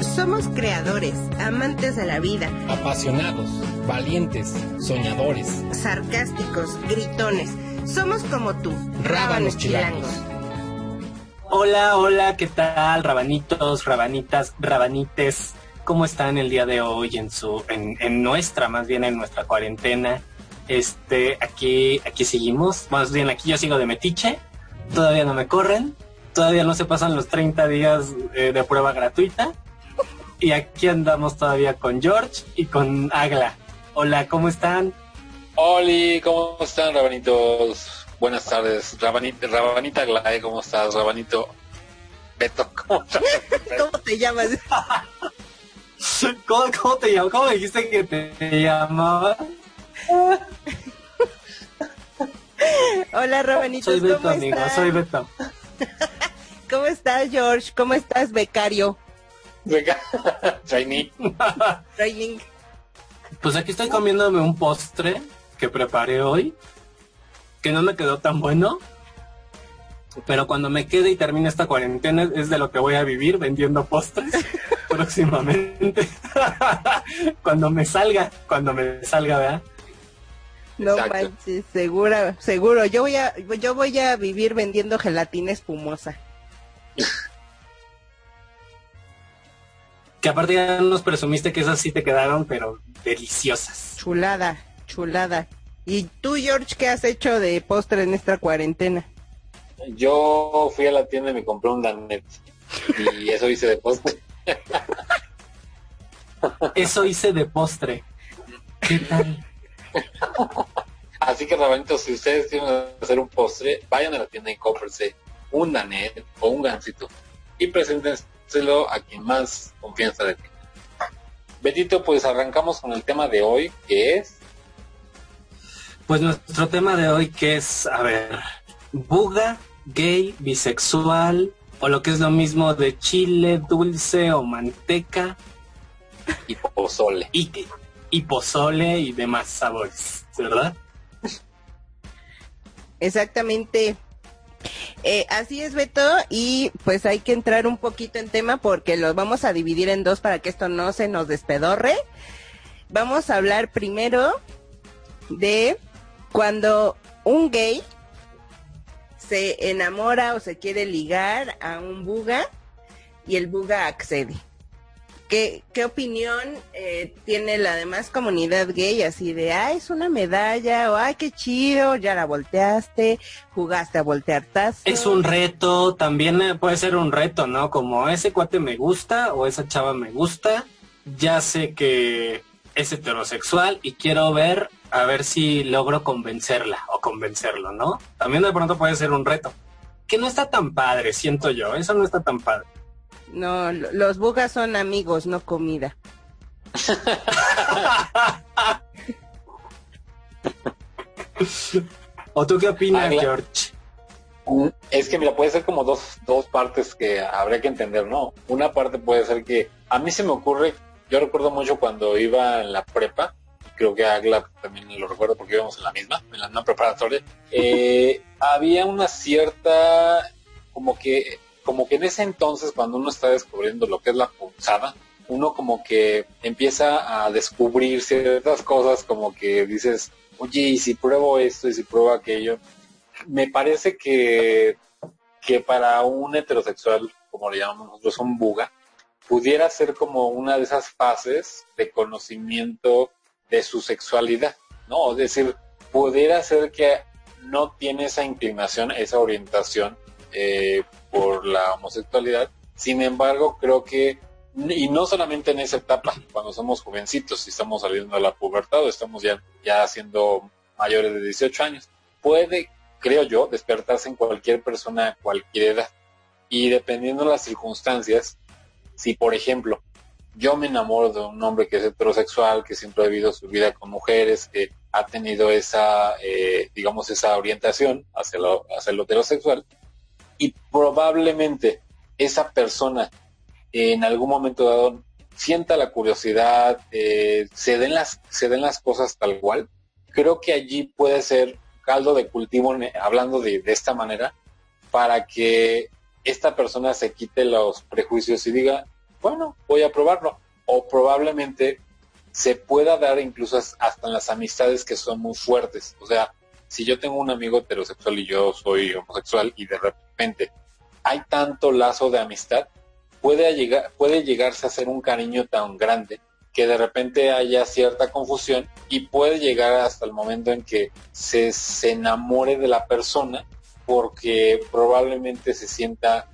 Somos creadores, amantes de la vida, apasionados, valientes, soñadores, sarcásticos, gritones. Somos como tú, rábanos chilangos. Hola, hola, ¿qué tal? Rabanitos, rabanitas, rabanites. ¿Cómo están el día de hoy en su, en, en nuestra, más bien en nuestra cuarentena? Este, aquí, aquí seguimos. Más bien aquí yo sigo de metiche. Todavía no me corren. Todavía no se pasan los 30 días eh, de prueba gratuita. Y aquí andamos todavía con George y con Agla. Hola, ¿cómo están? Hola, ¿cómo están, rabanitos? Buenas tardes. Rabanita, Rabanita Aglae, ¿cómo estás? Rabanito Beto, ¿cómo, ¿Cómo te llamas? ¿Cómo, cómo te llamas? ¿Cómo dijiste que te llamabas? Hola, Rabanitos, Soy Beto, ¿cómo amigo, estás? soy Beto. ¿Cómo estás, George? ¿Cómo estás, becario? Venga. Training. Pues aquí estoy comiéndome un postre que preparé hoy, que no me quedó tan bueno, pero cuando me quede y termine esta cuarentena es de lo que voy a vivir vendiendo postres próximamente. cuando me salga, cuando me salga, ¿verdad? No Exacto. manches, segura, seguro. Yo voy a, yo voy a vivir vendiendo gelatina espumosa. Que aparte ya nos presumiste que esas sí te quedaron, pero deliciosas. Chulada, chulada. ¿Y tú, George, qué has hecho de postre en esta cuarentena? Yo fui a la tienda y me compré un Danet. Y eso hice de postre. Eso hice de postre. ¿Qué tal? Así que, Rabanitos, si ustedes quieren hacer un postre, vayan a la tienda y cómprense un Danet o un gansito y preséntenselo a quien más confianza le tenga. Betito, pues arrancamos con el tema de hoy, que es Pues nuestro tema de hoy que es, a ver, buga, gay, bisexual, o lo que es lo mismo de chile, dulce o manteca, y pozole. y, y pozole y demás sabores, ¿verdad? Exactamente. Eh, así es, Beto, y pues hay que entrar un poquito en tema porque los vamos a dividir en dos para que esto no se nos despedorre. Vamos a hablar primero de cuando un gay se enamora o se quiere ligar a un buga y el buga accede. ¿Qué, opinión eh, tiene la demás comunidad gay así de, ah, es una medalla, o ay, qué chido, ya la volteaste, jugaste a voltear tazos? Es un reto, también eh, puede ser un reto, ¿no? Como ese cuate me gusta o esa chava me gusta, ya sé que es heterosexual y quiero ver a ver si logro convencerla o convencerlo, ¿no? También de pronto puede ser un reto. Que no está tan padre, siento yo, eso no está tan padre. No, lo- los bugas son amigos, no comida. ¿O tú qué opinas. George? Es que mira, puede ser como dos, dos partes que habría que entender, ¿no? Una parte puede ser que a mí se me ocurre, yo recuerdo mucho cuando iba en la prepa, creo que Agla también lo recuerdo porque íbamos en la misma, en la no preparatoria, eh, había una cierta, como que, como que en ese entonces cuando uno está descubriendo lo que es la punzada, uno como que empieza a descubrir ciertas cosas como que dices, oye, y si pruebo esto y si pruebo aquello, me parece que, que para un heterosexual, como le llamamos nosotros, un buga, pudiera ser como una de esas fases de conocimiento de su sexualidad, ¿no? Es decir, pudiera ser que no tiene esa inclinación, esa orientación eh, por la homosexualidad. Sin embargo, creo que, y no solamente en esa etapa, cuando somos jovencitos, si estamos saliendo de la pubertad o estamos ya, ya siendo mayores de 18 años, puede, creo yo, despertarse en cualquier persona a cualquier edad. Y dependiendo de las circunstancias, si por ejemplo yo me enamoro de un hombre que es heterosexual, que siempre ha vivido su vida con mujeres, que ha tenido esa, eh, digamos, esa orientación hacia lo, hacia lo heterosexual, y probablemente esa persona en algún momento dado sienta la curiosidad, eh, se, den las, se den las cosas tal cual, creo que allí puede ser caldo de cultivo, hablando de, de esta manera, para que esta persona se quite los prejuicios y diga, bueno, voy a probarlo. O probablemente se pueda dar incluso hasta en las amistades que son muy fuertes. O sea, si yo tengo un amigo heterosexual y yo soy homosexual y de repente hay tanto lazo de amistad, puede, llegar, puede llegarse a ser un cariño tan grande que de repente haya cierta confusión y puede llegar hasta el momento en que se, se enamore de la persona porque probablemente se sienta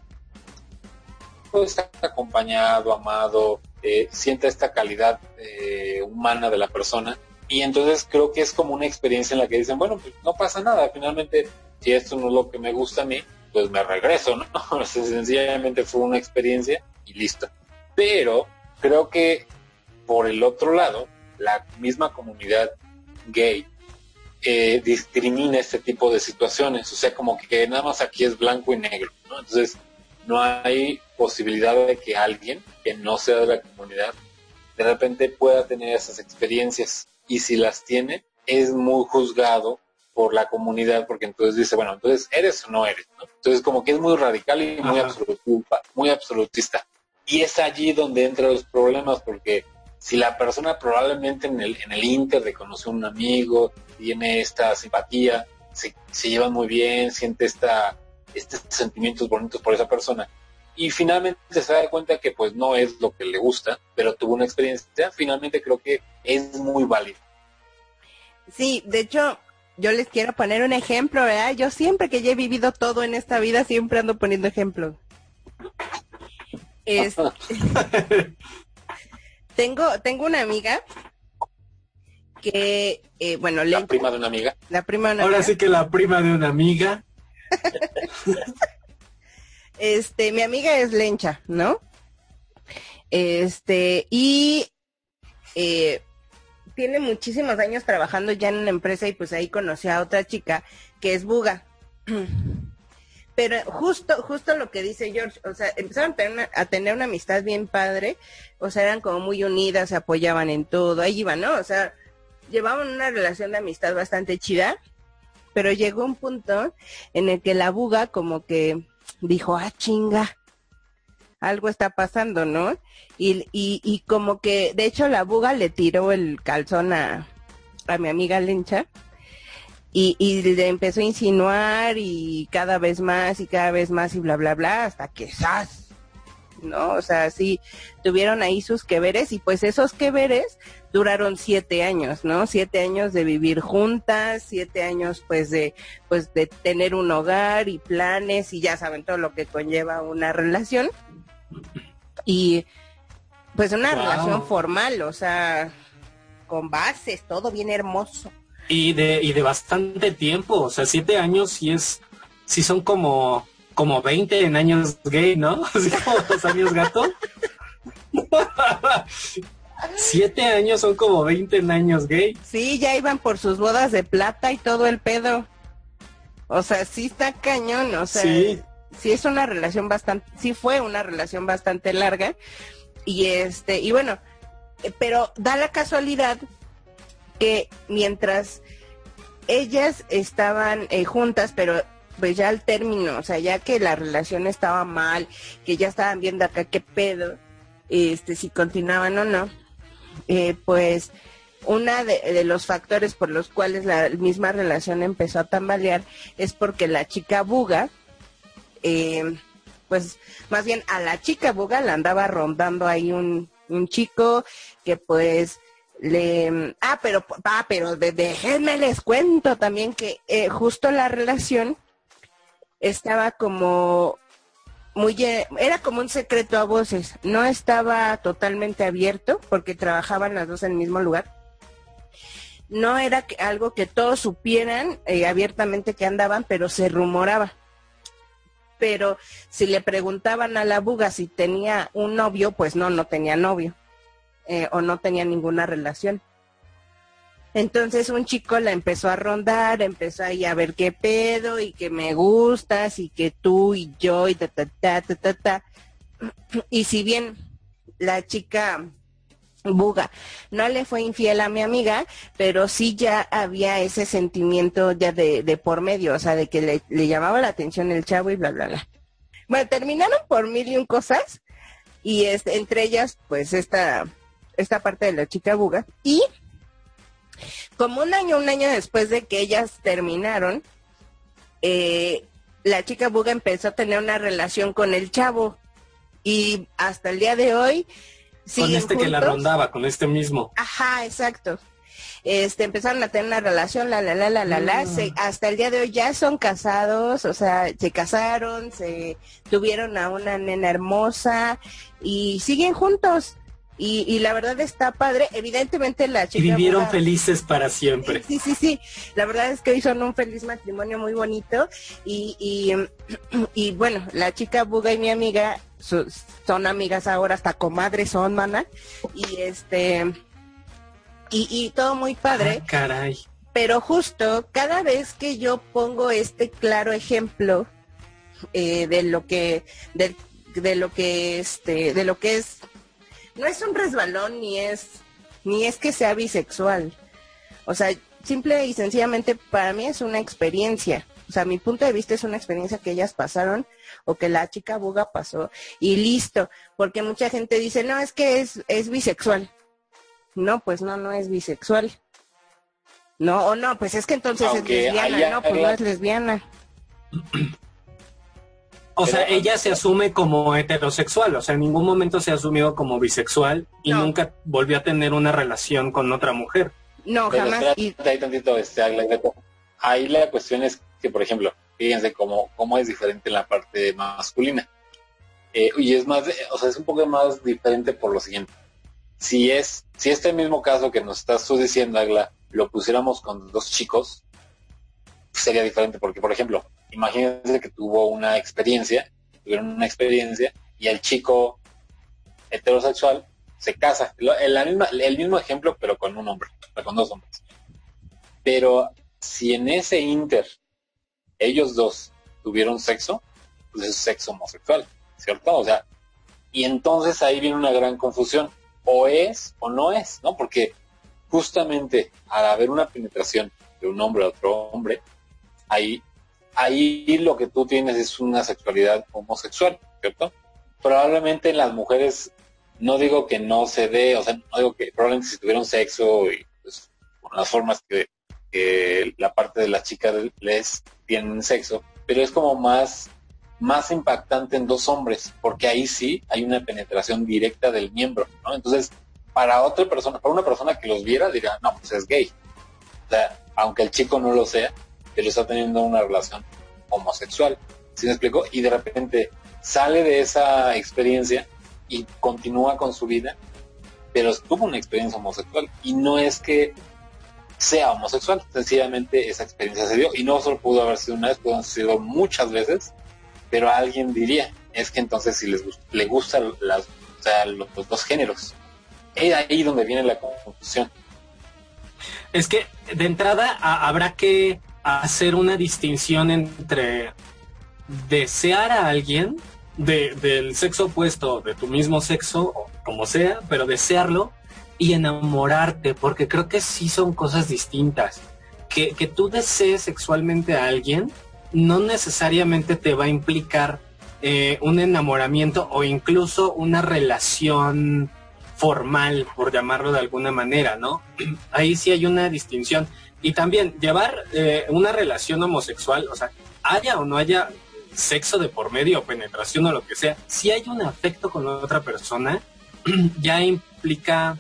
pues, acompañado, amado, eh, sienta esta calidad eh, humana de la persona. Y entonces creo que es como una experiencia en la que dicen, bueno, pues no pasa nada, finalmente si esto no es lo que me gusta a mí, pues me regreso, ¿no? sencillamente fue una experiencia y listo. Pero creo que por el otro lado, la misma comunidad gay eh, discrimina este tipo de situaciones, o sea, como que nada más aquí es blanco y negro, ¿no? Entonces, no hay posibilidad de que alguien que no sea de la comunidad de repente pueda tener esas experiencias y si las tiene, es muy juzgado por la comunidad porque entonces dice, bueno, entonces eres o no eres, ¿no? Entonces como que es muy radical y muy absolutista, muy absolutista. Y es allí donde entran los problemas porque si la persona probablemente en el, en el inter de conocer a un amigo, tiene esta simpatía, se, se llevan muy bien, siente esta, estos sentimientos bonitos por esa persona, y finalmente se da cuenta que pues no es lo que le gusta, pero tuvo una experiencia, finalmente creo que es muy válido. Sí, de hecho, yo les quiero poner un ejemplo, ¿verdad? Yo siempre que ya he vivido todo en esta vida, siempre ando poniendo ejemplos. tengo, tengo una amiga que, eh, bueno, la prima de una amiga. La prima de una Ahora sí que la prima de una amiga. este, mi amiga es lencha, ¿no? Este, y eh, tiene muchísimos años trabajando ya en una empresa y pues ahí conoció a otra chica que es Buga. Pero justo, justo lo que dice George, o sea, empezaron a tener, una, a tener una amistad bien padre, o sea, eran como muy unidas, se apoyaban en todo, ahí iban, ¿no? O sea, llevaban una relación de amistad bastante chida, pero llegó un punto en el que la buga como que dijo, ah, chinga, algo está pasando, ¿no? Y, y, y como que, de hecho, la buga le tiró el calzón a, a mi amiga Lencha y, y le empezó a insinuar y cada vez más y cada vez más y bla, bla, bla, hasta que ¡zas! ¿No? O sea, sí tuvieron ahí sus que veres y pues esos que veres duraron siete años, ¿no? Siete años de vivir juntas, siete años pues de, pues de tener un hogar y planes y ya saben todo lo que conlleva una relación. Y pues una relación formal, o sea, con bases, todo bien hermoso. Y de, y de bastante tiempo, o sea, siete años sí es, sí son como como 20 en años gay, ¿no? Así como dos años gato. Siete años son como 20 en años gay. Sí, ya iban por sus bodas de plata y todo el pedo. O sea, sí está cañón, o sea, sí, sí es una relación bastante, sí fue una relación bastante larga. Y este, y bueno, pero da la casualidad que mientras ellas estaban eh, juntas, pero pues ya al término, o sea, ya que la relación estaba mal, que ya estaban viendo acá qué pedo, este, si continuaban o no, eh, pues una de, los factores por los cuales la misma relación empezó a tambalear es porque la chica Buga, eh, pues más bien a la chica Buga la andaba rondando ahí un, un chico que pues le ah pero ah pero de, déjenme les cuento también que eh, justo la relación estaba como muy era como un secreto a voces, no estaba totalmente abierto porque trabajaban las dos en el mismo lugar. No era algo que todos supieran eh, abiertamente que andaban, pero se rumoraba. Pero si le preguntaban a la buga si tenía un novio, pues no, no tenía novio eh, o no tenía ninguna relación. Entonces un chico la empezó a rondar, empezó ahí a ver qué pedo y que me gustas y que tú y yo y ta ta ta ta ta. ta. Y si bien la chica Buga no le fue infiel a mi amiga, pero sí ya había ese sentimiento ya de, por medio, o sea, de que le, llamaba la atención el chavo y bla, bla, bla. Bueno, terminaron por mil y un cosas, y entre ellas, pues esta, esta parte de la chica buga. Y como un año, un año después de que ellas terminaron, eh, la chica buga empezó a tener una relación con el chavo y hasta el día de hoy con este que la rondaba, con este mismo. Ajá, exacto. Este, empezaron a tener una relación, la, la, la, la, la, la, mm. hasta el día de hoy ya son casados, o sea, se casaron, se tuvieron a una nena hermosa y siguen juntos. Y, y la verdad está padre, evidentemente la chica... Y vivieron felices para siempre. Sí, sí, sí, la verdad es que hoy son un feliz matrimonio muy bonito y, y, y bueno, la chica Buga y mi amiga son amigas ahora, hasta comadres son, mana. Y este, y, y todo muy padre. Ah, caray. Pero justo cada vez que yo pongo este claro ejemplo eh, de lo que, de, de lo que este, de lo que es, no es un resbalón ni es, ni es que sea bisexual. O sea, simple y sencillamente para mí es una experiencia. O sea, mi punto de vista es una experiencia que ellas pasaron o que la chica buga pasó y listo, porque mucha gente dice, no, es que es, es bisexual. No, pues no, no es bisexual. No, o no, pues es que entonces es lesbiana, no, pues no es lesbiana. O sea, ella se asume como heterosexual, o sea, en ningún momento se asumió como bisexual y nunca volvió a tener una relación con otra mujer. No, jamás. ahí tantito, este, ahí la cuestión es que, por ejemplo, fíjense cómo, cómo es diferente en la parte masculina. Eh, y es más, o sea, es un poco más diferente por lo siguiente. Si es, si este mismo caso que nos estás tú diciendo, Agla, lo pusiéramos con dos chicos, sería diferente, porque por ejemplo, imagínense que tuvo una experiencia, tuvieron una experiencia, y el chico heterosexual se casa. El, el mismo ejemplo, pero con un hombre, con dos hombres. Pero si en ese inter ellos dos tuvieron sexo, pues es sexo homosexual, ¿cierto? O sea, y entonces ahí viene una gran confusión. O es o no es, ¿no? Porque justamente al haber una penetración de un hombre a otro hombre, ahí, ahí lo que tú tienes es una sexualidad homosexual, ¿cierto? Probablemente en las mujeres, no digo que no se dé, o sea, no digo que probablemente si tuvieron sexo y pues, con las formas que la parte de las chicas les tienen sexo, pero es como más, más impactante en dos hombres, porque ahí sí hay una penetración directa del miembro, ¿no? Entonces, para otra persona, para una persona que los viera, dirá, no, pues es gay. O sea, aunque el chico no lo sea, él está teniendo una relación homosexual. ¿Sí me explico? Y de repente sale de esa experiencia y continúa con su vida, pero tuvo una experiencia homosexual. Y no es que sea homosexual. Sencillamente esa experiencia se dio y no solo pudo haber sido una vez, pudo haber sido muchas veces, pero alguien diría, es que entonces si les le gustan los, dos géneros. Es ahí donde viene la confusión. Es que de entrada habrá que hacer una distinción entre desear a alguien del sexo opuesto, de tu mismo sexo, como sea, pero desearlo y enamorarte, porque creo que sí son cosas distintas. Que, que tú desees sexualmente a alguien no necesariamente te va a implicar eh, un enamoramiento o incluso una relación formal, por llamarlo de alguna manera, ¿no? Ahí sí hay una distinción. Y también llevar eh, una relación homosexual, o sea, haya o no haya sexo de por medio penetración o lo que sea, si hay un afecto con otra persona, ya implica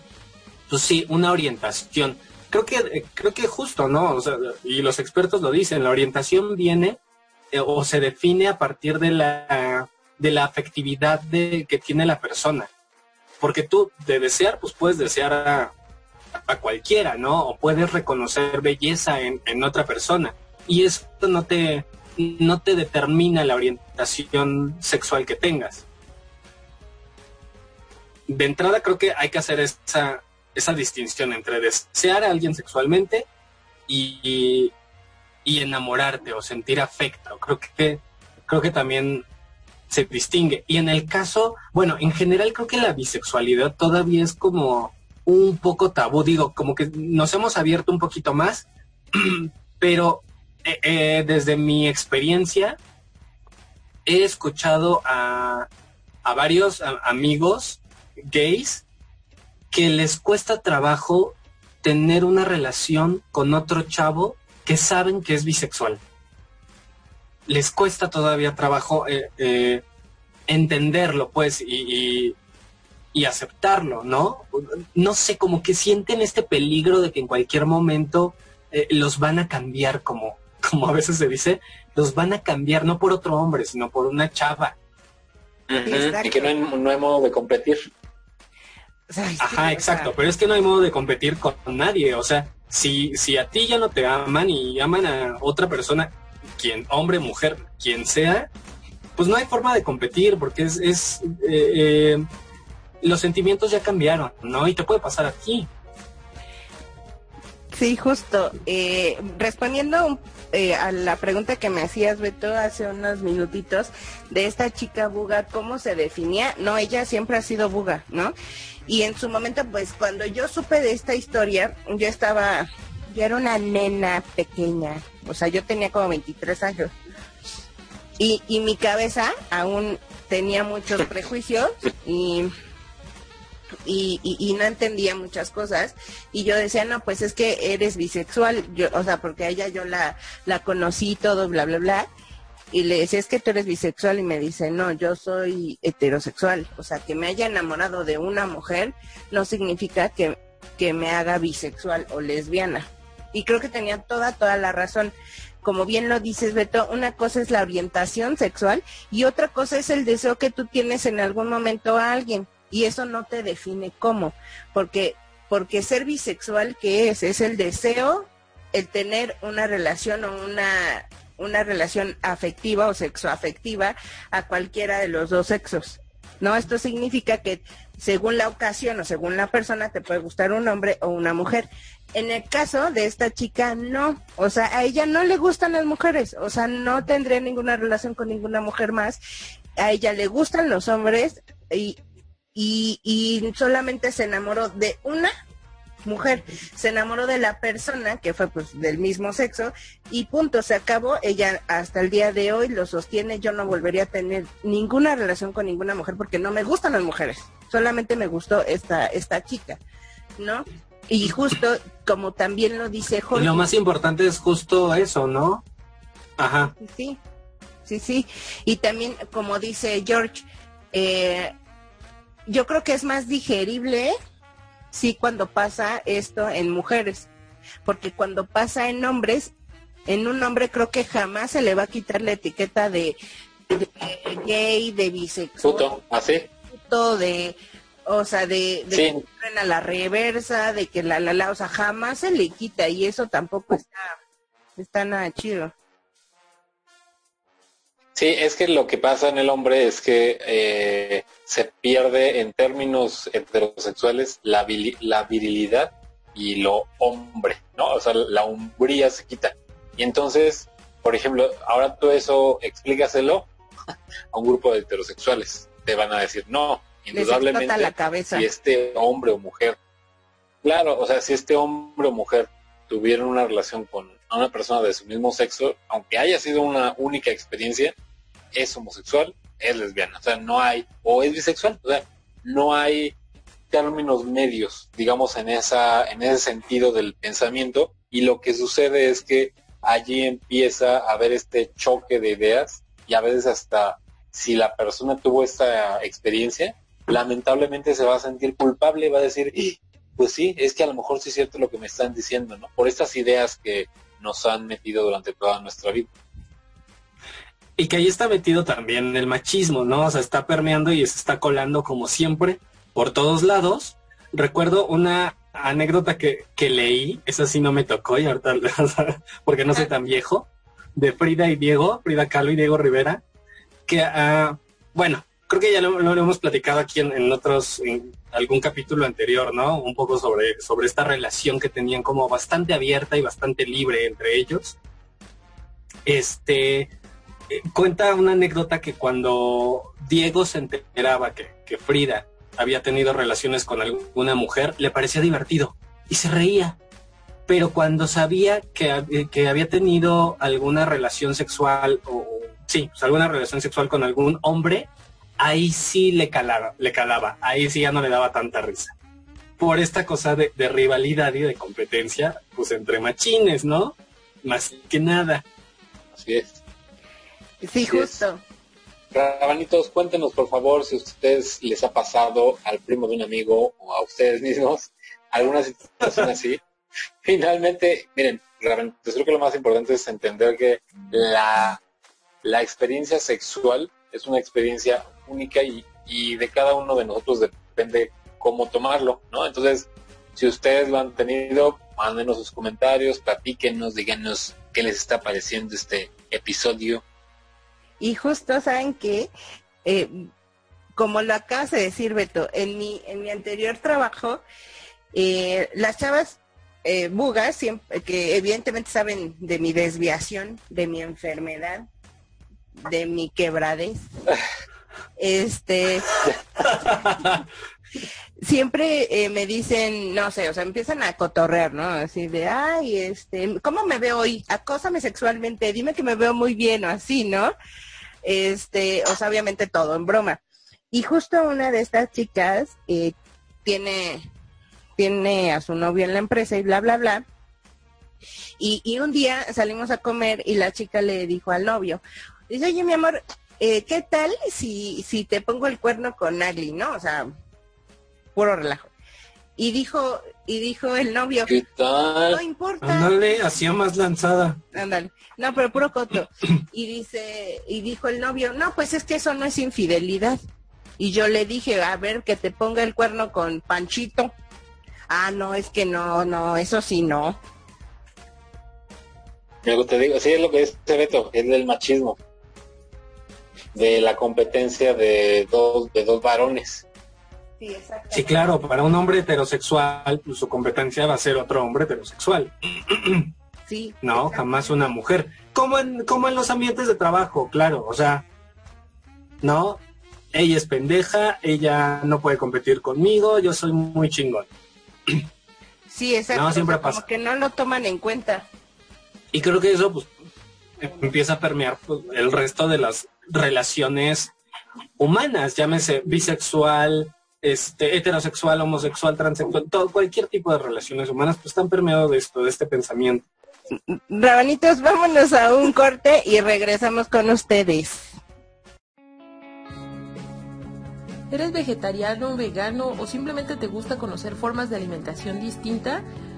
pues sí, una orientación. Creo que, eh, creo que justo, ¿no? Y los expertos lo dicen, la orientación viene eh, o se define a partir de la, de la afectividad de, que tiene la persona. Porque tú, de desear, pues puedes desear a, a cualquiera, ¿no? O puedes reconocer belleza en, en otra persona. Y esto no te, no te determina la orientación sexual que tengas. De entrada creo que hay que hacer esa, esa distinción entre desear a alguien sexualmente y, y enamorarte o sentir afecto. Creo que, creo que también se distingue. Y en el caso, bueno, en general creo que la bisexualidad todavía es como un poco tabú, digo, como que nos hemos abierto un poquito más, pero eh, eh, desde mi experiencia he escuchado a, a varios amigos gays que les cuesta trabajo tener una relación con otro chavo que saben que es bisexual. Les cuesta todavía trabajo eh, entenderlo, pues, y, aceptarlo, ¿no? No sé, como que sienten este peligro de que en cualquier momento eh, los van a cambiar, como, como a veces se dice, los van a cambiar no por otro hombre, sino por una chava. Y que no hay, no hay modo de competir. Ajá, exacto, pero es que no hay modo de competir con nadie, o sea, si, si a ti ya no te aman y aman a otra persona, quien, hombre, mujer, quien sea, pues no hay forma de competir porque es, es eh, eh, los sentimientos ya cambiaron, ¿no? Y te puede pasar aquí. Sí, justo. Eh, respondiendo a la pregunta que me hacías, Beto, hace unos minutitos, de esta chica buga, ¿cómo se definía? No, ella siempre ha sido buga, ¿no? Y en su momento, pues cuando yo supe de esta historia, yo estaba, yo era una nena pequeña, o sea, yo tenía como 23 años. Y, y mi cabeza aún tenía muchos prejuicios y, y, no entendía muchas cosas. Y yo decía, no, pues es que eres bisexual, yo, o sea, porque a ella yo la, la conocí todo, bla, bla, bla y le decía, es que tú eres bisexual y me dice, no, yo soy heterosexual. O sea, que me haya enamorado de una mujer no significa que, que me haga bisexual o lesbiana. Y creo que tenía toda, toda la razón. Como bien lo dices, Beto, una cosa es la orientación sexual y otra cosa es el deseo que tú tienes en algún momento a alguien. Y eso no te define cómo, porque, porque ser bisexual, ¿qué es? Es el deseo, el tener una relación o una una relación afectiva o sexoafectiva a cualquiera de los dos sexos. ¿No? Esto significa que según la ocasión o según la persona te puede gustar un hombre o una mujer. En el caso de esta chica, no. O sea, a ella no le gustan las mujeres. O sea, no tendría ninguna relación con ninguna mujer más. A ella le gustan los hombres y, y, y solamente se enamoró de una mujer. Se enamoró de la persona que fue pues del mismo sexo y punto, se acabó. Ella hasta el día de hoy lo sostiene, yo no volvería a tener ninguna relación con ninguna mujer porque no me gustan las mujeres. Solamente me gustó esta esta chica, ¿no? Y justo como también lo dice Jorge. lo más importante es justo eso, ¿no? Ajá. Sí. Sí, sí. Y también como dice George, eh, yo creo que es más digerible sí cuando pasa esto en mujeres, porque cuando pasa en hombres, en un hombre creo que jamás se le va a quitar la etiqueta de, gay, de bisexual. Puto, así. Puto, de, o sea, de, de a la reversa, de que la, la, la, o sea, jamás se le quita y eso tampoco está, está nada chido. Sí, es que lo que pasa en el hombre es que eh, se pierde en términos heterosexuales la, la virilidad y lo hombre, ¿no? O sea, la hombría se quita. Y entonces, por ejemplo, ahora tú eso explícaselo a un grupo de heterosexuales. Te van a decir, no, indudablemente, la cabeza. si este hombre o mujer, claro, o sea, si este hombre o mujer tuvieron una relación con una persona de su mismo sexo, aunque haya sido una única experiencia, es homosexual, es lesbiana. O sea, no hay, o es bisexual, o sea, no hay términos medios, digamos, en esa, en ese sentido del pensamiento. Y lo que sucede es que allí empieza a haber este choque de ideas y a veces hasta si la persona tuvo esta experiencia, lamentablemente se va a sentir culpable, va a decir, pues sí, es que a lo mejor sí es cierto lo que me están diciendo, ¿no? Por estas ideas que nos han metido durante toda nuestra vida. Y que ahí está metido también el machismo, ¿no? O sea, está permeando y se está colando como siempre por todos lados. Recuerdo una anécdota que, que leí, esa sí no me tocó y ahorita, porque no soy tan viejo, de Frida y Diego, Frida Kahlo y Diego Rivera, que, uh, bueno, creo que ya lo, lo, hemos platicado aquí en, en, otros, en algún capítulo anterior, ¿no? Un poco sobre, sobre esta relación que tenían como bastante abierta y bastante libre entre ellos. Este, eh, cuenta una anécdota que cuando Diego se enteraba que, Frida había tenido relaciones con alguna mujer, le parecía divertido y se reía. Pero cuando sabía que, eh, que había tenido alguna relación sexual o sí, pues alguna relación sexual con algún hombre, ahí sí le calaba, le calaba, ahí sí ya no le daba tanta risa. Por esta cosa de, rivalidad y de competencia, pues entre machines, ¿no? Más que nada. Así es. Sí, justo. Rabanitos, cuéntenos por favor si a ustedes les ha pasado al primo de un amigo o a ustedes mismos alguna situación así. Finalmente, miren, Rabanitos, creo que lo más importante es entender que la, la experiencia sexual es una experiencia única y, y de cada uno de nosotros depende cómo tomarlo, ¿no? Entonces, si ustedes lo han tenido, mándenos sus comentarios, platíquenos, díganos qué les está pareciendo este episodio. Y justo saben que, eh, como lo acabas de decir, Beto, en mi, en mi anterior trabajo, eh, las chavas eh, bugas, siempre, que evidentemente saben de mi desviación, de mi enfermedad, de mi quebradez. Este siempre eh, me dicen, no sé, o sea, empiezan a cotorrear, ¿no? Así de, ay, este, ¿cómo me veo hoy? Acósame sexualmente, dime que me veo muy bien o así, ¿no? Este, o sea, obviamente todo en broma. Y justo una de estas chicas eh, tiene, tiene a su novio en la empresa y bla, bla, bla. Y, y un día salimos a comer y la chica le dijo al novio, dice, oye, mi amor, eh, ¿qué tal si, si te pongo el cuerno con Nagli, no? O sea, puro relajo. Y dijo, y dijo el novio, ¿qué tal? No importa. Ándale, hacía más lanzada. Ándale. No, pero puro coto. Y dice, y dijo el novio, no, pues es que eso no es infidelidad. Y yo le dije, a ver, que te ponga el cuerno con Panchito. Ah, no, es que no, no, eso sí no. te digo, sí es lo que es Beto, es del machismo de la competencia de dos, de dos varones. Sí, claro, para un hombre heterosexual, pues, su competencia va a ser otro hombre heterosexual. Sí. No, jamás una mujer. Como en, como en los ambientes de trabajo, claro, o sea, ¿no? Ella es pendeja, ella no puede competir conmigo, yo soy muy chingón. Sí, exacto. No, siempre pasa. Como que no lo toman en cuenta. Y creo que eso, pues, empieza a permear pues, el resto de las relaciones humanas, llámese bisexual, este, heterosexual, homosexual, transexual, todo, cualquier tipo de relaciones humanas, pues están permeados de esto, de este pensamiento. Rabanitos, vámonos a un corte y regresamos con ustedes. ¿Eres vegetariano, vegano o simplemente te gusta conocer formas de alimentación distinta?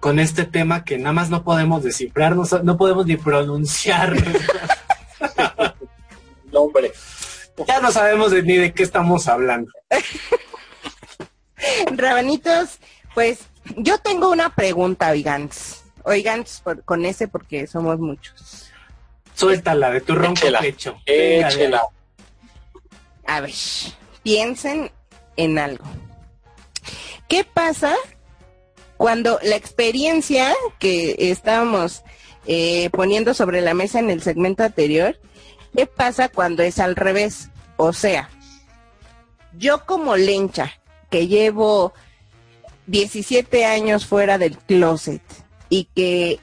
con este tema que nada más no podemos descifrar, no, podemos ni pronunciar. Nombre. Ya no sabemos ni de qué estamos hablando. Rabanitos, pues yo tengo una pregunta, oigans. Oigans con ese porque somos muchos. Suéltala de tu ronco pecho. Échela. A ver, piensen en algo. ¿Qué pasa cuando la experiencia que estábamos eh, poniendo sobre la mesa en el segmento anterior, ¿qué pasa cuando es al revés? O sea, yo como lencha, que llevo 17 años fuera del closet y que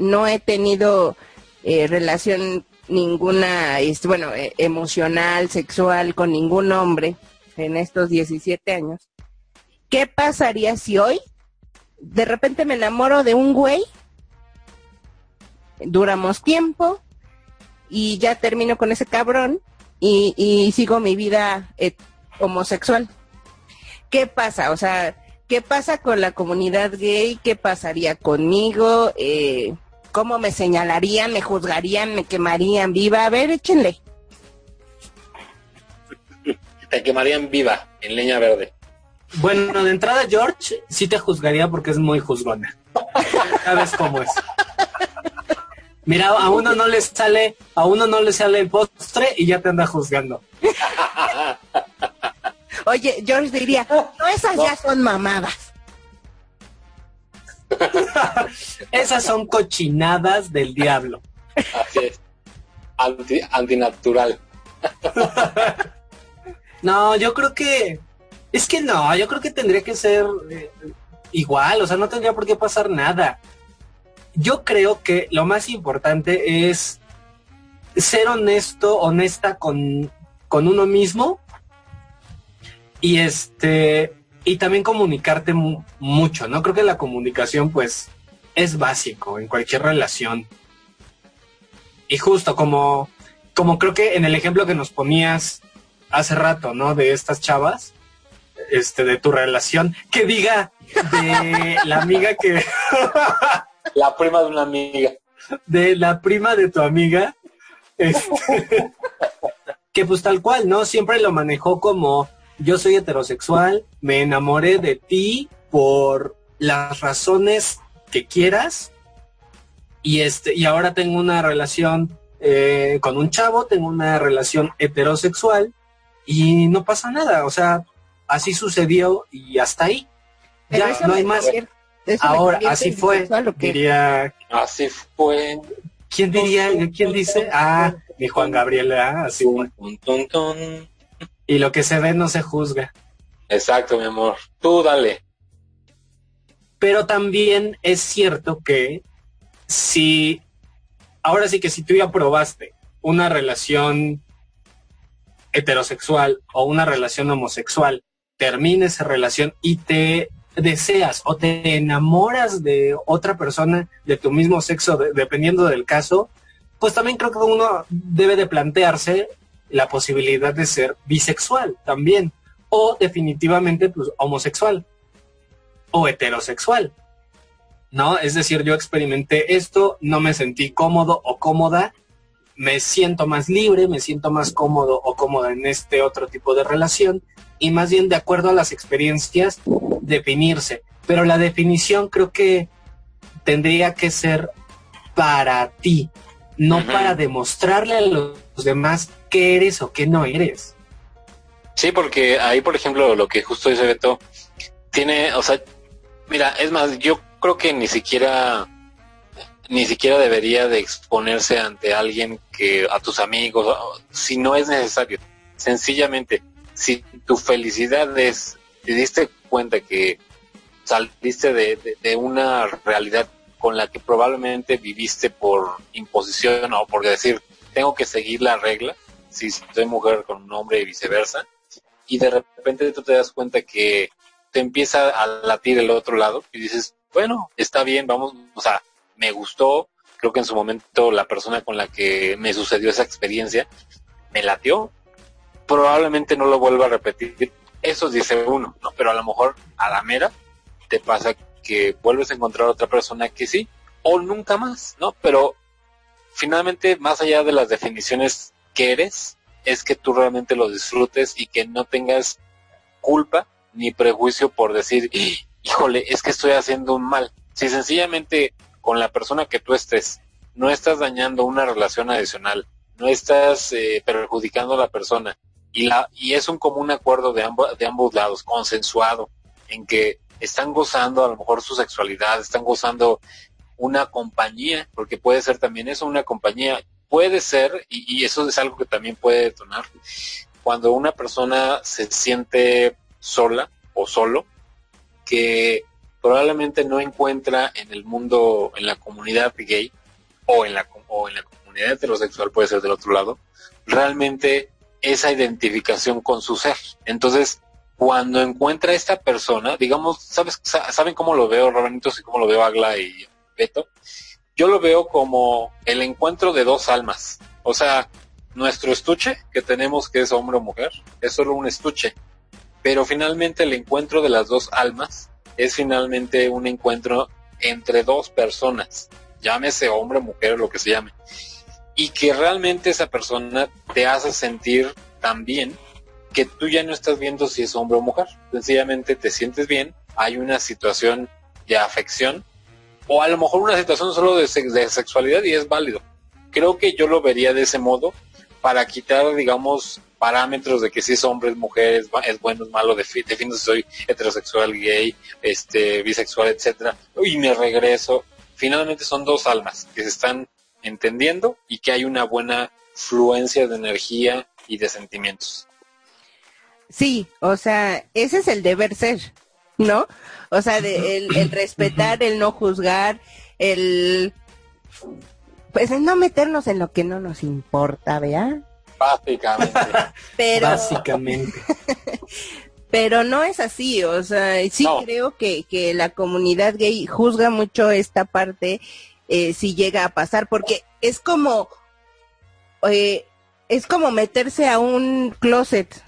no he tenido eh, relación ninguna, este, bueno, eh, emocional, sexual con ningún hombre en estos 17 años, ¿qué pasaría si hoy de repente me enamoro de un güey, duramos tiempo y ya termino con ese cabrón y, sigo mi vida eh, homosexual. ¿Qué pasa? O sea, ¿qué pasa con la comunidad gay? ¿Qué pasaría conmigo? Eh, ¿Cómo me señalarían, me juzgarían, me quemarían viva? A ver, échenle. Te quemarían viva en leña verde. Bueno, de entrada, George, sí te juzgaría porque es muy juzgona. ¿Sabes cómo es? Mira, a uno no le sale, a uno no le sale el postre y ya te anda juzgando. Oye, George diría, no, esas ya son mamadas. Esas son cochinadas del diablo. Así es. Anti, antinatural. No, yo creo que... Es que no, yo creo que tendría que ser eh, igual, o sea, no tendría por qué pasar nada. Yo creo que lo más importante es ser honesto, honesta con, con uno mismo y este y también comunicarte mu- mucho, ¿no? Creo que la comunicación pues es básico en cualquier relación. Y justo como como creo que en el ejemplo que nos ponías hace rato, ¿no? De estas chavas, este de tu relación, que diga de la amiga que La prima de una amiga. de la prima de tu amiga, este, que pues tal cual, ¿no? Siempre lo manejó como yo soy heterosexual, me enamoré de ti por las razones que quieras y este y ahora tengo una relación eh, con un chavo, tengo una relación heterosexual y no pasa nada, o sea, así sucedió y hasta ahí. Pero Ya no hay más. Ahora, así fue, diría Así fue. ¿Quién diría? ¿Quién dice? Ah, mi Juan Gabriel, ah, así fue. Y lo que se ve no se juzga. Exacto, mi amor. Tú dale. Pero también es cierto que si, ahora sí que si tú ya probaste una relación heterosexual o una relación homosexual, termina esa relación y te deseas o te enamoras de otra persona de tu mismo sexo, de- dependiendo del caso, pues también creo que uno debe de plantearse la posibilidad de ser bisexual también, o definitivamente pues, homosexual o heterosexual. ¿No? Es decir, yo experimenté esto, no me sentí cómodo o cómoda, me siento más libre, me siento más cómodo o cómoda en este otro tipo de relación y más bien de acuerdo a las experiencias definirse. Pero la definición creo que tendría que ser para ti, no para demostrarle a los demás qué eres o qué no eres. Sí, porque ahí, por ejemplo, lo que justo dice Beto, tiene, o sea, mira, es más, yo creo que ni siquiera, ni siquiera debería de exponerse ante alguien que, a tus amigos, si no es necesario. Sencillamente, si tu felicidad es, te diste cuenta que saliste de, de- de una realidad con la que probablemente viviste por imposición o por decir, tengo que seguir la regla, si soy mujer con un hombre y viceversa, y de repente tú te das cuenta que te empieza a latir el otro lado y dices, bueno, está bien, vamos, o sea, me gustó, creo que en su momento la persona con la que me sucedió esa experiencia me latió, probablemente no lo vuelva a repetir, eso dice uno, ¿no? Pero a lo mejor a la mera te pasa que vuelves a encontrar otra persona que sí, o nunca más, ¿no? Pero finalmente, más allá de las definiciones que eres, es que tú realmente lo disfrutes y que no tengas culpa ni prejuicio por decir, híjole, es que estoy haciendo un mal. Si sencillamente con la persona que tú estés. No estás dañando una relación adicional, no estás eh, perjudicando a la persona. Y la y es un común acuerdo de ambos de ambos lados, consensuado, en que están gozando a lo mejor su sexualidad, están gozando una compañía, porque puede ser también eso, una compañía, puede ser, y, y eso es algo que también puede detonar, cuando una persona se siente sola o solo, que probablemente no encuentra en el mundo, en la comunidad gay o en la, o en la comunidad heterosexual, puede ser del otro lado, realmente esa identificación con su ser. Entonces, cuando encuentra esta persona, digamos, ¿sabes, sa- ¿saben cómo lo veo, Rabanitos, y cómo lo veo Agla y Beto? Yo lo veo como el encuentro de dos almas. O sea, nuestro estuche que tenemos, que es hombre o mujer, es solo un estuche. Pero finalmente el encuentro de las dos almas es finalmente un encuentro entre dos personas, llámese hombre, mujer, lo que se llame. Y que realmente esa persona te hace sentir también que tú ya no estás viendo si es hombre o mujer. Sencillamente te sientes bien, hay una situación de afección o a lo mejor una situación solo de, de sexualidad y es válido. Creo que yo lo vería de ese modo para quitar, digamos, parámetros de que si es hombre, es mujer, es, bueno, es malo, defino si soy heterosexual, gay, este, bisexual, etcétera, y me regreso. Finalmente son dos almas que se están entendiendo y que hay una buena fluencia de energía y de sentimientos. Sí, o sea, ese es el deber ser, ¿no? O sea, el, respetar, el no juzgar, el pues el no meternos en lo que no nos importa, ¿vea? Básicamente. Pero, Básicamente. pero no es así, o sea, sí creo que, que la comunidad gay juzga mucho esta parte eh, si llega a pasar, porque es como, eh, es como meterse a un closet,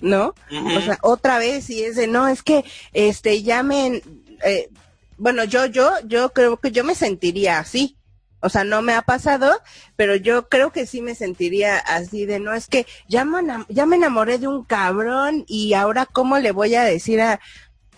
¿no? O sea, otra vez y es de, no, es que, este, llamen, eh, bueno, yo, yo, yo creo que yo me sentiría así. O sea, no me ha pasado, pero yo creo que sí me sentiría así de, no, es que ya me, ya me enamoré de un cabrón y ahora cómo le voy a decir a,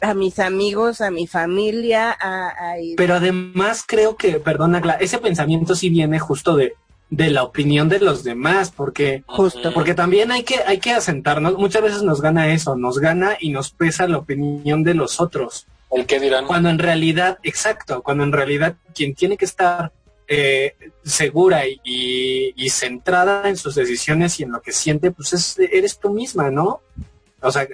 a mis amigos, a mi familia, a, Pero además creo que, perdona, ese pensamiento sí viene justo de, de la opinión de los demás, porque justo porque también hay que hay que asentarnos, muchas veces nos gana eso, nos gana y nos pesa la opinión de los otros. El que dirán. Cuando en realidad, exacto, cuando en realidad quien tiene que estar eh, segura y, y, centrada en sus decisiones y en lo que siente, pues es, eres tú misma, ¿no? O sea,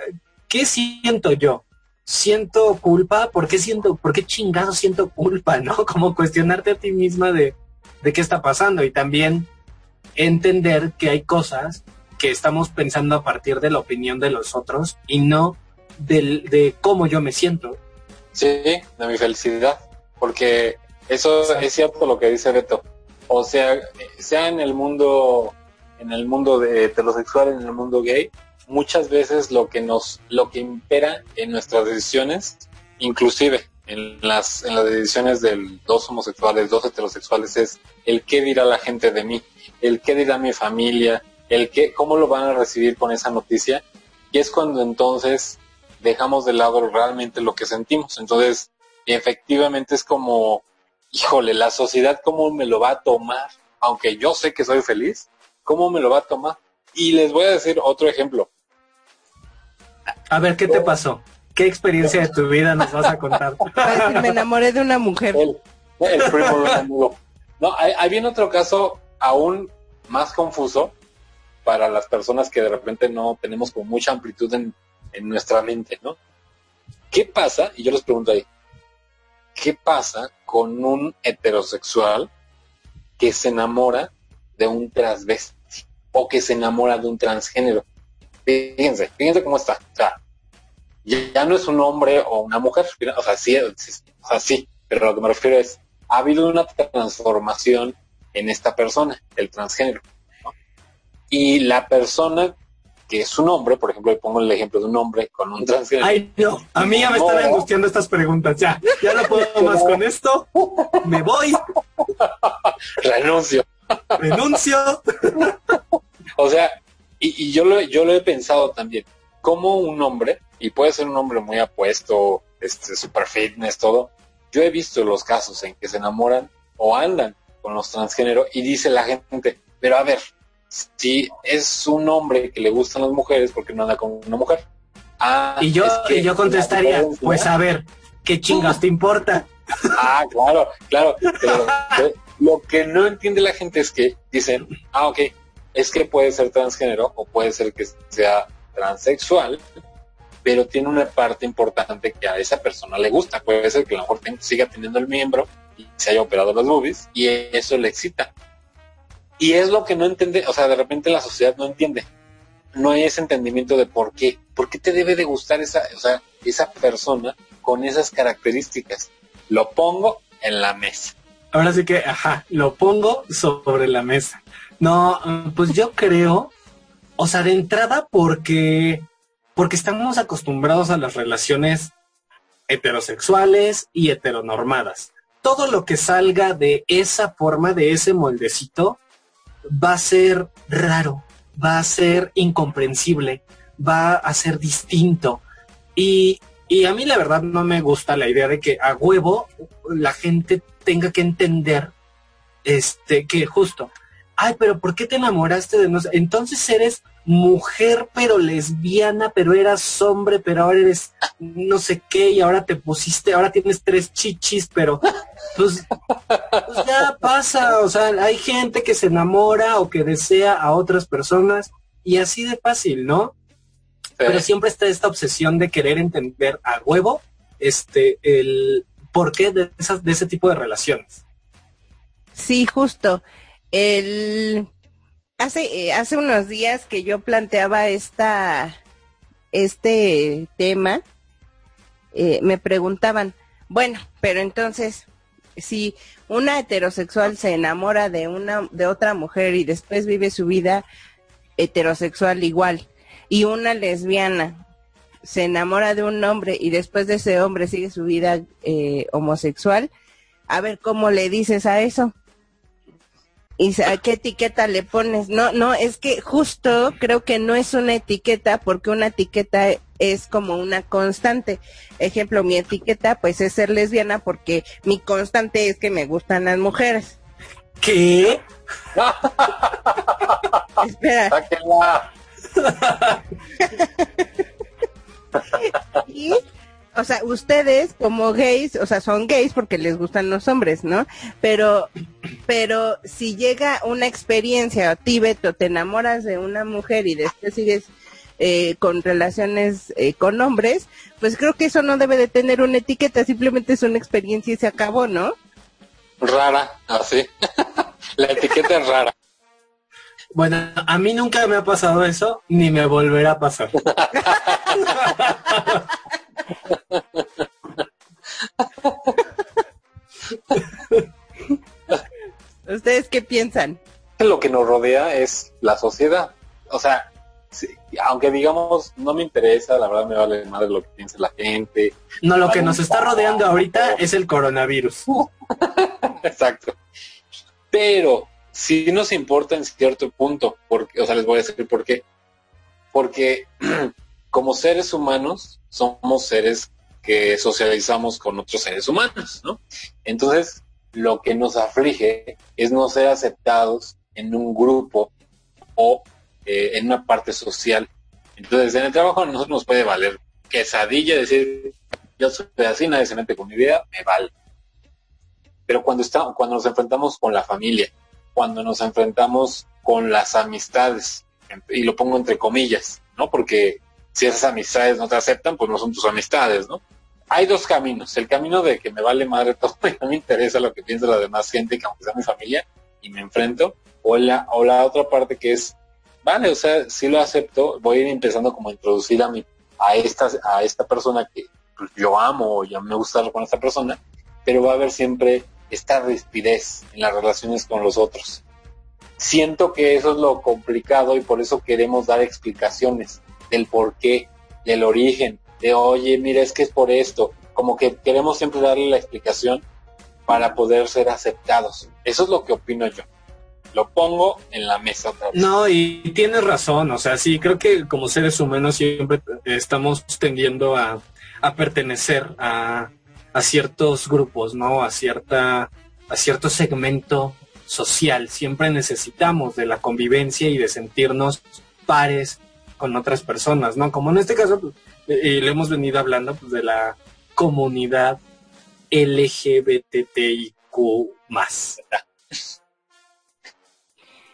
¿qué siento yo? ¿Siento culpa? ¿Por qué siento, por qué chingado siento culpa, no? Como cuestionarte a ti misma de, de qué está pasando y también entender que hay cosas que estamos pensando a partir de la opinión de los otros y no del, de cómo yo me siento. Sí, de mi felicidad, porque eso es cierto lo que dice Beto. O sea, sea en el mundo, en el mundo de heterosexual, en el mundo gay, muchas veces lo que nos, lo que impera en nuestras decisiones, inclusive en las, en las decisiones de dos homosexuales, dos heterosexuales, es el qué dirá la gente de mí, el qué dirá mi familia, el qué, cómo lo van a recibir con esa noticia. Y es cuando entonces dejamos de lado realmente lo que sentimos. Entonces, efectivamente es como, híjole, la sociedad cómo me lo va a tomar, aunque yo sé que soy feliz, cómo me lo va a tomar. Y les voy a decir otro ejemplo. A ver, ¿qué te pasó? ¿Qué experiencia de tu vida nos vas a contar? me enamoré de una mujer. El, primo de un amigo. No, hay, viene otro caso aún más confuso para las personas que de repente no tenemos con mucha amplitud en, en nuestra mente, ¿no? ¿Qué pasa? Y yo les pregunto ahí, ¿qué pasa con un heterosexual que se enamora de un transvesti o que se enamora de un transgénero? Fíjense, fíjense cómo está. Ya, no es un hombre o una mujer, o sea, sí, o sea, sí, pero lo que me refiero es, ha habido una transformación en esta persona, el transgénero. Y la persona que es un hombre, por ejemplo, le pongo el ejemplo de un hombre con un transgénero. Ay, no, a mí ya me están angustiando estas preguntas, ya, ya no puedo más con esto, me voy. Renuncio. Renuncio. o sea, y, yo, lo, yo lo he pensado también, como un hombre, y puede ser un hombre muy apuesto, este, super fitness, todo, yo he visto los casos en que se enamoran o andan con los transgénero y dice la gente, pero a ver, si es un hombre que le gustan las mujeres, porque no anda con una mujer? Ah, y yo, que yo contestaría, pues a ver, ¿qué chingas te importa? Ah, claro, claro. Pero, lo que no entiende la gente es que dicen, ah, ok, es que puede ser transgénero o puede ser que sea transexual, pero tiene una parte importante que a esa persona le gusta. Puede ser que a lo mejor siga teniendo el miembro y se haya operado las boobies y eso le excita. Y es lo que no entiende, o sea, de repente la sociedad no entiende. No hay ese entendimiento de por qué. ¿Por qué te debe de gustar esa, o sea, esa persona con esas características? Lo pongo en la mesa. Ahora sí que, ajá, lo pongo sobre la mesa. No, pues yo creo, o sea, de entrada porque, porque estamos acostumbrados a las relaciones heterosexuales y heteronormadas. Todo lo que salga de esa forma, de ese moldecito, va a ser raro, va a ser incomprensible, va a ser distinto. Y, y a mí la verdad no me gusta la idea de que a huevo la gente tenga que entender este que justo ay, pero ¿por qué te enamoraste de nosotros? Entonces eres mujer pero lesbiana, pero eras hombre, pero ahora eres no sé qué y ahora te pusiste, ahora tienes tres chichis, pero pues, pues ya pasa, o sea, hay gente que se enamora o que desea a otras personas y así de fácil, ¿no? Pero siempre está esta obsesión de querer entender a huevo este el porqué de esas de ese tipo de relaciones. Sí, justo. El hace, eh, hace unos días que yo planteaba esta, este tema, eh, me preguntaban, bueno, pero entonces, si una heterosexual se enamora de una, de otra mujer y después vive su vida heterosexual igual, y una lesbiana se enamora de un hombre y después de ese hombre sigue su vida eh, homosexual, a ver cómo le dices a eso y a qué etiqueta le pones. No, no, es que justo creo que no es una etiqueta porque una etiqueta es como una constante. Ejemplo, mi etiqueta pues es ser lesbiana porque mi constante es que me gustan las mujeres. ¿Qué? Espera. y o sea, ustedes como gays, o sea, son gays porque les gustan los hombres, ¿no? Pero, pero si llega una experiencia a ti, te enamoras de una mujer y después sigues eh, con relaciones eh, con hombres, pues creo que eso no debe de tener una etiqueta, simplemente es una experiencia y se acabó, ¿no? Rara, así. La etiqueta es rara. Bueno, a mí nunca me ha pasado eso, ni me volverá a pasar. ¿Ustedes qué piensan? Lo que nos rodea es la sociedad. O sea, aunque digamos, no me interesa, la verdad me vale madre lo que piense la gente. No, lo que nos está rodeando ahorita es el coronavirus. Exacto. Pero sí nos importa en cierto punto, porque, o sea, les voy a decir por qué. Porque como seres humanos somos seres que socializamos con otros seres humanos, ¿no? Entonces, lo que nos aflige es no ser aceptados en un grupo o eh, en una parte social. Entonces, en el trabajo a nosotros nos puede valer quesadilla, decir, yo soy así, nadie se mete con mi vida, me vale. Pero cuando, está, cuando nos enfrentamos con la familia, cuando nos enfrentamos con las amistades, y lo pongo entre comillas, ¿no? Porque si esas amistades no te aceptan, pues no son tus amistades, ¿no? hay dos caminos. El camino de que me vale madre todo y no me interesa lo que piensa la demás gente, que aunque sea mi familia, y me enfrento. O la, o la otra parte que es, vale, o sea, si lo acepto, voy a ir empezando como a introducir a mi, a esta, a esta persona que pues, yo amo o ya me gusta con esta persona, pero va a haber siempre esta rispidez en las relaciones con los otros. Siento que eso es lo complicado y por eso queremos dar explicaciones del por qué, del origen, de, oye, mira, es que es por esto. Como que queremos siempre darle la explicación para poder ser aceptados. Eso es lo que opino yo. Lo pongo en la mesa otra vez. No, y tienes razón, o sea, sí, creo que como seres humanos siempre estamos tendiendo a, a pertenecer a, a ciertos grupos, ¿no? A cierta, a cierto segmento social. Siempre necesitamos de la convivencia y de sentirnos pares con otras personas, ¿no? Como en este caso, pues, le hemos venido hablando pues, de la comunidad LGBTIQ más.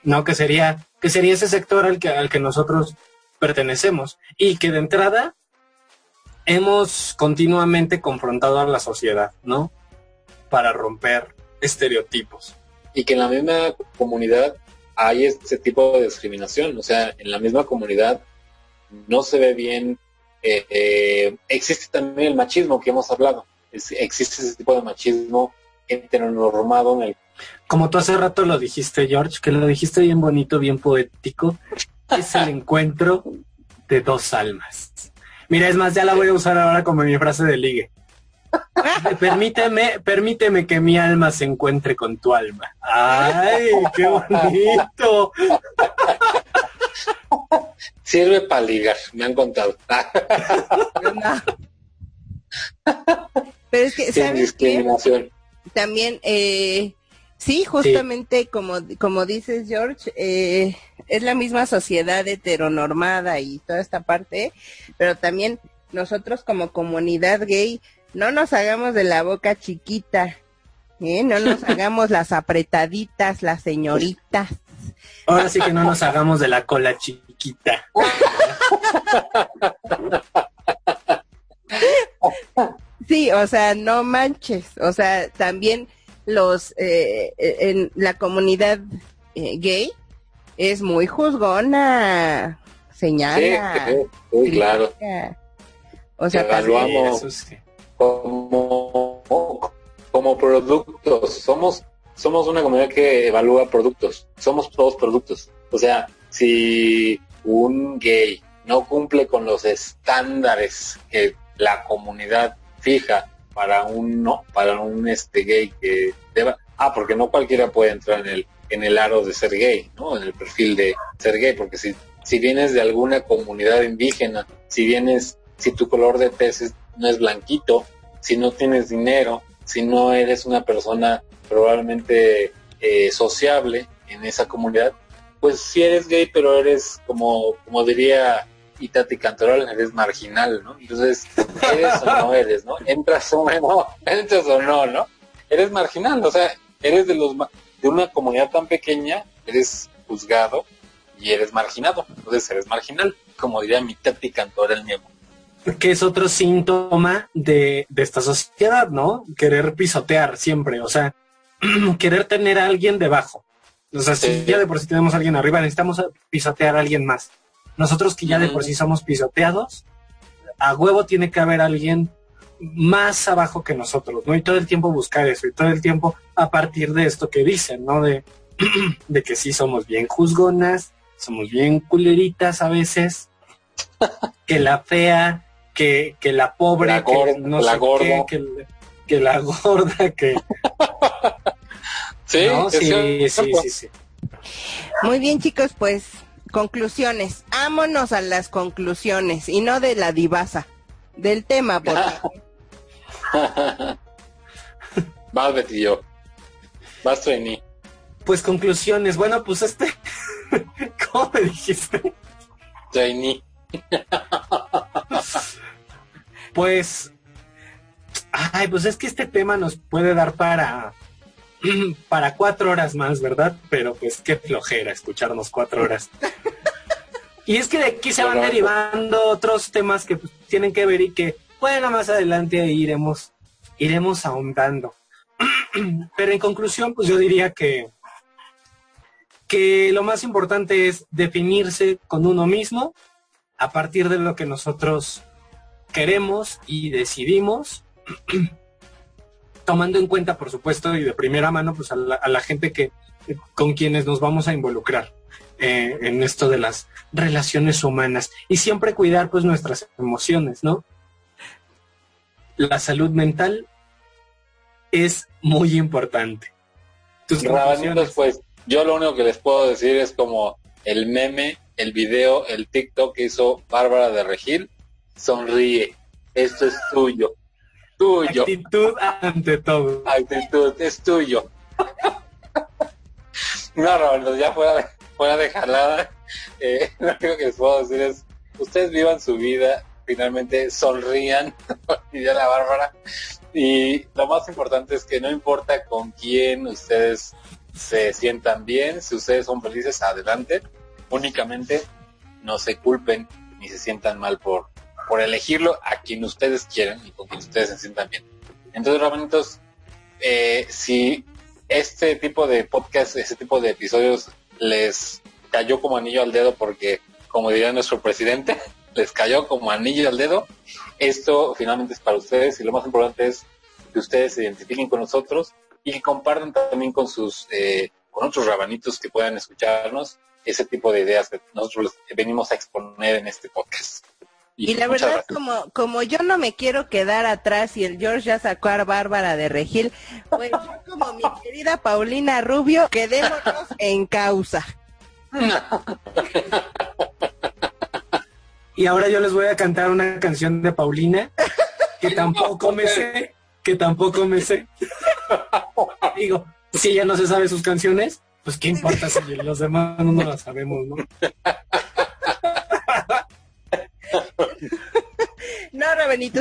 no, que sería, que sería ese sector al que, al que nosotros pertenecemos. Y que de entrada hemos continuamente confrontado a la sociedad, ¿no? Para romper estereotipos. Y que en la misma comunidad hay ese tipo de discriminación. O sea, en la misma comunidad no se ve bien eh, eh, existe también el machismo que hemos hablado. existe ese tipo de machismo heteronormado en el... Como tú hace rato lo dijiste, George, que lo dijiste bien bonito, bien poético, es el encuentro de dos almas. Mira, es más, ya la voy a usar ahora como mi frase de ligue. permíteme, permíteme que mi alma se encuentre con tu alma. ¡Ay, qué bonito! Sirve para ligar, me han contado. Pero es que, ¿sabes discriminación. También, eh, Sí, justamente como, como dices George, eh, es la misma sociedad heteronormada y toda esta parte, pero también nosotros como comunidad gay no nos hagamos de la boca chiquita, ¿eh? no nos hagamos las apretaditas, las señoritas. Ahora sí que no nos hagamos de la cola chiquita. Sí, o sea, no manches, o sea, también los eh, en la comunidad eh, gay es muy juzgona, señala. Sí, claro. O sea, evaluamos como, como productos. Somos somos una comunidad que evalúa productos. Somos todos productos. O sea, si un gay no cumple con los estándares que la comunidad fija para un no, para un este gay que deba, ah, porque no cualquiera puede entrar en el en el aro de ser gay, ¿no? En el perfil de ser gay, porque si si vienes de alguna comunidad indígena, si vienes, si tu color de tez no es blanquito, si no tienes dinero, si no eres una persona probablemente eh, sociable en esa comunidad, pues si eres gay, pero eres como, como diría Itati Cantoral, eres marginal, ¿no? Entonces, eres o no eres, ¿no? Entras o no, entras o no, ¿no? Eres marginal, o sea, eres de los de una comunidad tan pequeña, eres juzgado y eres marginado, entonces eres marginal, como diría mi Tati Cantoral, mi. Que es otro síntoma de, de esta sociedad, ¿no? Querer pisotear siempre, o sea, querer tener a alguien debajo. O sea, si ya de por sí tenemos a alguien arriba, necesitamos pisotear a alguien más. Nosotros que ya de por sí somos pisoteados, a huevo tiene que haber alguien más abajo que nosotros, ¿no? Y todo el tiempo buscar eso, y todo el tiempo a partir de esto que dicen, ¿no? De, de que sí somos bien juzgonas, somos bien culeritas a veces, que la fea, que, que la pobre, que no la sé que, que, la gorda, que... sí, sí, sí, sí, sí. Muy bien, chicos, pues conclusiones. Ámonos a las conclusiones y no de la divasa, del tema, por Vas, Betty, yo. Vas, Trainee. Pues conclusiones. Bueno, pues este. ¿Cómo me dijiste? Trainee. pues. Ay, pues es que este tema nos puede dar para. para cuatro horas más, ¿verdad? Pero pues qué flojera escucharnos cuatro horas. Y es que de aquí se van derivando otros temas que pues, tienen que ver y que, bueno, más adelante iremos, iremos ahondando. Pero en conclusión, pues yo diría que, que lo más importante es definirse con uno mismo a partir de lo que nosotros queremos y decidimos, tomando en cuenta, por supuesto, y de primera mano, pues a la, a la gente que con quienes nos vamos a involucrar eh, en esto de las relaciones humanas y siempre cuidar pues nuestras emociones, ¿no? La salud mental es muy importante. Tus pues yo lo único que les puedo decir es como el meme, el video, el TikTok que hizo Bárbara de Regil, sonríe, esto es tuyo, tuyo. Actitud ante todo. Actitud, es tuyo. no, Roberto, ya fuera, fuera de jalada, eh, lo único que les puedo decir es, ustedes vivan su vida, finalmente sonrían, y ya la Bárbara, y lo más importante es que no importa con quién ustedes se sientan bien, si ustedes son felices, adelante, únicamente no se culpen ni se sientan mal por, por elegirlo a quien ustedes quieran y con quien ustedes se sientan bien. Entonces, Ramanitos, eh, si este tipo de podcast, este tipo de episodios les cayó como anillo al dedo porque, como diría nuestro presidente, les cayó como anillo al dedo. Esto finalmente es para ustedes y lo más importante es que ustedes se identifiquen con nosotros y que compartan también con sus eh, con otros rabanitos que puedan escucharnos ese tipo de ideas que nosotros venimos a exponer en este podcast. Y, la verdad, como, como yo no me quiero quedar atrás y el George ya sacó a Bárbara de Regil, pues yo como mi querida Paulina Rubio, quedémonos en causa. Y ahora yo les voy a cantar una canción de Paulina que tampoco me sé, que tampoco me sé. Digo, si ella no se sabe sus canciones, pues qué importa si los demás no las sabemos, ¿no?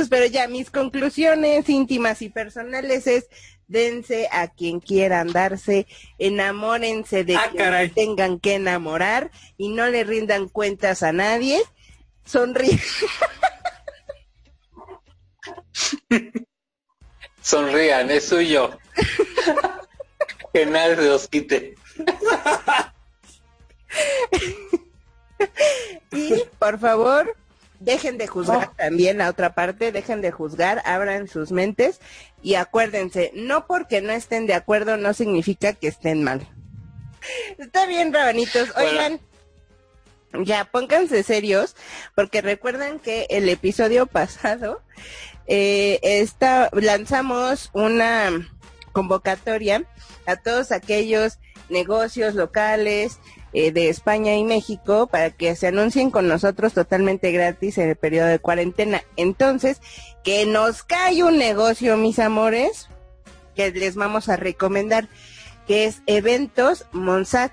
Pero ya mis conclusiones íntimas y personales es dense a quien quieran darse, enamórense de Ah, quien caray. tengan que enamorar y no le rindan cuentas a nadie. Sonríe. Sonrían, es suyo. que nadie se los quite. Y por favor, dejen de juzgar también la otra parte, dejen de juzgar, abran sus mentes y acuérdense, no porque no estén de acuerdo no significa que estén mal. Está bien, rabanitos. Bueno. Oigan, ya pónganse serios, porque recuerdan que el episodio pasado eh, esta, lanzamos una convocatoria a todos aquellos negocios locales eh, de España y México para que se anuncien con nosotros totalmente gratis en el periodo de cuarentena. Entonces, que nos cae un negocio, mis amores, que les vamos a recomendar, que es Eventos Monsat,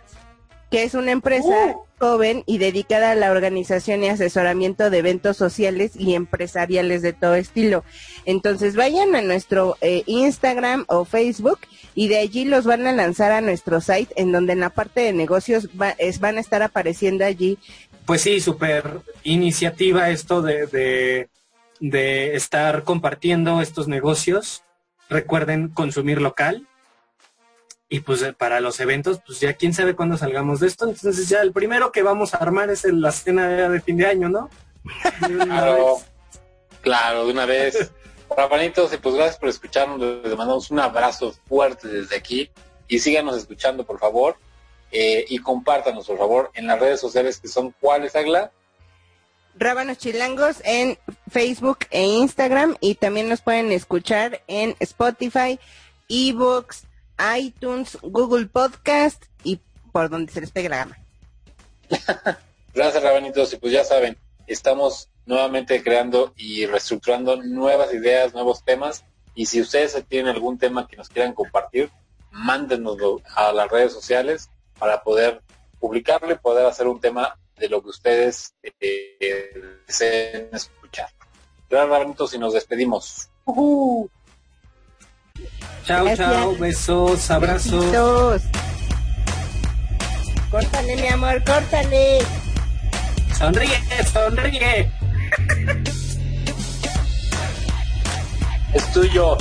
que es una empresa joven y dedicada a la organización y asesoramiento de eventos sociales y empresariales de todo estilo. Entonces vayan a nuestro eh, Instagram o Facebook y de allí los van a lanzar a nuestro site en donde en la parte de negocios va- es- van a estar apareciendo allí Pues sí, súper iniciativa esto de, de, de estar compartiendo estos negocios. Recuerden consumir local. Y pues eh, para los eventos, pues ya quién sabe cuándo salgamos de esto. Entonces ya el primero que vamos a armar es el- la cena de, fin de año, ¿no? De una Claro, vez. claro, de una vez. Rabanitos, y pues gracias por escucharnos. Les mandamos un abrazo fuerte desde aquí. Y síganos escuchando, por favor. Eh, y compártanos, por favor, en las redes sociales que son cuáles, Agla. Rábanos Chilangos en Facebook e Instagram y también nos pueden escuchar en Spotify, eBooks, iTunes, Google Podcast y por donde se les pegue la gama. Gracias, Rabanitos. Y pues ya saben, estamos nuevamente creando y reestructurando nuevas ideas, nuevos temas. Y si ustedes tienen algún tema que nos quieran compartir, mándenoslo a las redes sociales para poder publicarlo y poder hacer un tema de lo que ustedes eh, deseen escuchar. Gracias, Rabanitos, y nos despedimos. Ujú. Chao, Gracias. chao, besos, abrazos. Besitos. Córtale, mi amor, córtale. Sonríe, sonríe. Es tuyo.